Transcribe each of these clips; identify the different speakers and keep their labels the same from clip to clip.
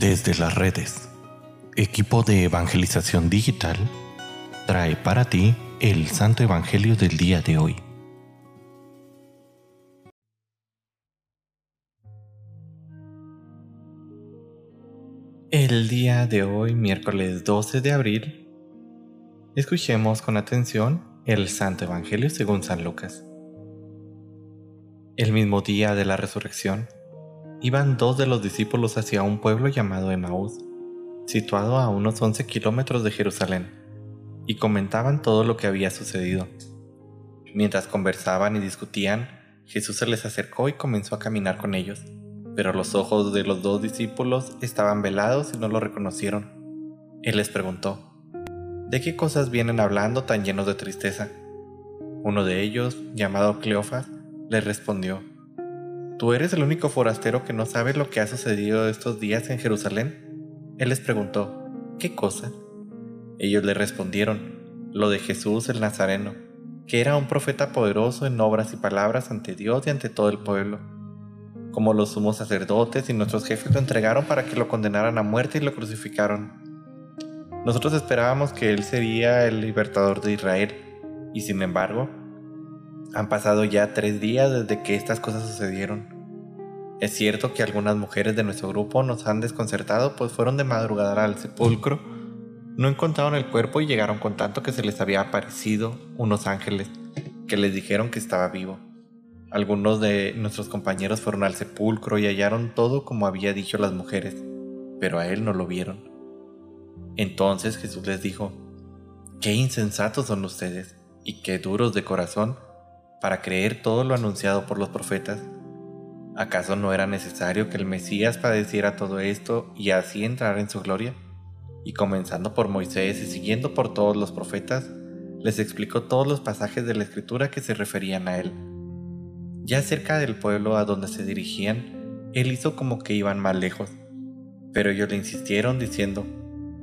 Speaker 1: Desde las redes, equipo de evangelización digital trae para ti el Santo Evangelio del día de hoy. El día de hoy, miércoles 12 de abril, escuchemos con atención el Santo Evangelio según San Lucas. El mismo día de la resurrección, iban dos de los discípulos hacia un pueblo llamado Emaús, situado a unos 11 kilómetros de Jerusalén, y comentaban todo lo que había sucedido. Mientras conversaban y discutían, Jesús se les acercó y comenzó a caminar con ellos, pero los ojos de los dos discípulos estaban velados y no lo reconocieron. Él les preguntó, ¿de qué cosas vienen hablando tan llenos de tristeza? Uno de ellos, llamado Cleofas, les respondió, ¿Tú eres el único forastero que no sabe lo que ha sucedido estos días en Jerusalén? Él les preguntó, ¿qué cosa? Ellos le respondieron, lo de Jesús el Nazareno, que era un profeta poderoso en obras y palabras ante Dios y ante todo el pueblo. Como los sumos sacerdotes y nuestros jefes lo entregaron para que lo condenaran a muerte y lo crucificaron. Nosotros esperábamos que Él sería el libertador de Israel, y sin embargo, han pasado ya tres días desde que estas cosas sucedieron. Es cierto que algunas mujeres de nuestro grupo nos han desconcertado pues fueron de madrugada al sepulcro, no encontraron el cuerpo y llegaron con tanto que se les había aparecido unos ángeles que les dijeron que estaba vivo. Algunos de nuestros compañeros fueron al sepulcro y hallaron todo como había dicho las mujeres, pero a él no lo vieron. Entonces Jesús les dijo, Qué insensatos son ustedes y qué duros de corazón para creer todo lo anunciado por los profetas? ¿Acaso no era necesario que el Mesías padeciera todo esto y así entrar en su gloria? Y comenzando por Moisés y siguiendo por todos los profetas, les explicó todos los pasajes de la escritura que se referían a él. Ya cerca del pueblo a donde se dirigían, él hizo como que iban más lejos, pero ellos le insistieron diciendo,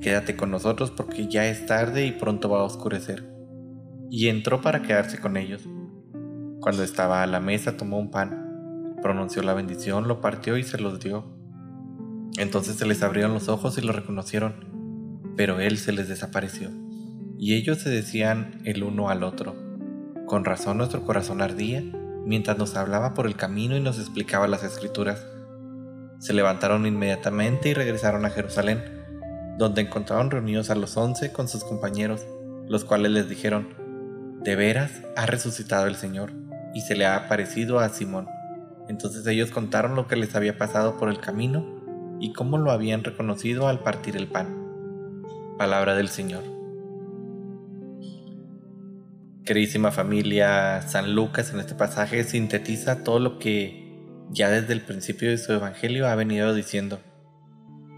Speaker 1: Quédate con nosotros porque ya es tarde y pronto va a oscurecer. Y entró para quedarse con ellos. Cuando estaba a la mesa tomó un pan, pronunció la bendición, lo partió y se los dio. Entonces se les abrieron los ojos y lo reconocieron, pero él se les desapareció. Y ellos se decían el uno al otro, con razón nuestro corazón ardía mientras nos hablaba por el camino y nos explicaba las escrituras. Se levantaron inmediatamente y regresaron a Jerusalén, donde encontraron reunidos a los once con sus compañeros, los cuales les dijeron, de veras ha resucitado el Señor y se le ha aparecido a Simón. Entonces ellos contaron lo que les había pasado por el camino y cómo lo habían reconocido al partir el pan. Palabra del Señor. Queridísima familia, San Lucas en este pasaje sintetiza todo lo que ya desde el principio de su Evangelio ha venido diciendo.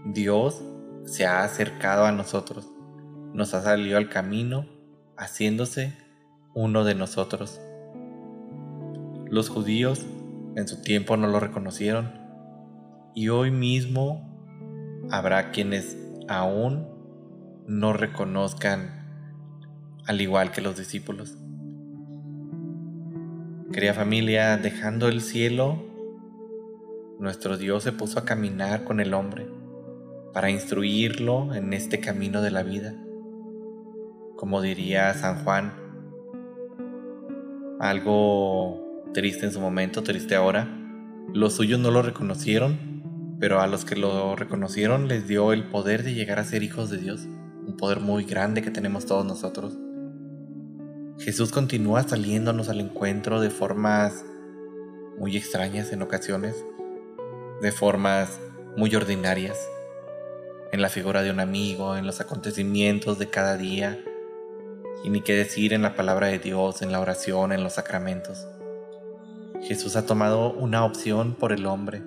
Speaker 1: Dios se ha acercado a nosotros, nos ha salido al camino, haciéndose uno de nosotros. Los judíos en su tiempo no lo reconocieron y hoy mismo habrá quienes aún no reconozcan al igual que los discípulos. Querida familia, dejando el cielo, nuestro Dios se puso a caminar con el hombre para instruirlo en este camino de la vida. Como diría San Juan, algo triste en su momento, triste ahora. Los suyos no lo reconocieron, pero a los que lo reconocieron les dio el poder de llegar a ser hijos de Dios, un poder muy grande que tenemos todos nosotros. Jesús continúa saliéndonos al encuentro de formas muy extrañas en ocasiones, de formas muy ordinarias, en la figura de un amigo, en los acontecimientos de cada día, y ni qué decir en la palabra de Dios, en la oración, en los sacramentos. Jesús ha tomado una opción por el hombre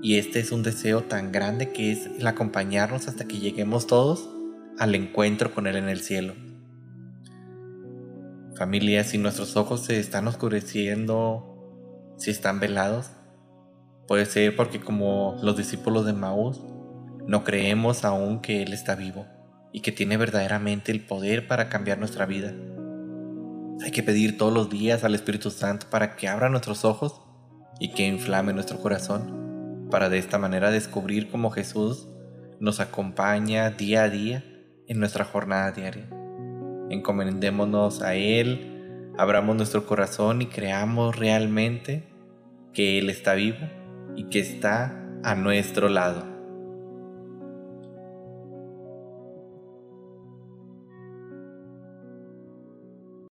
Speaker 1: y este es un deseo tan grande que es el acompañarnos hasta que lleguemos todos al encuentro con Él en el cielo. Familia, si nuestros ojos se están oscureciendo, si están velados, puede ser porque como los discípulos de Maús, no creemos aún que Él está vivo y que tiene verdaderamente el poder para cambiar nuestra vida. Hay que pedir todos los días al Espíritu Santo para que abra nuestros ojos y que inflame nuestro corazón, para de esta manera descubrir como Jesús nos acompaña día a día en nuestra jornada diaria. Encomendémonos a Él, abramos nuestro corazón y creamos realmente que Él está vivo y que está a nuestro lado.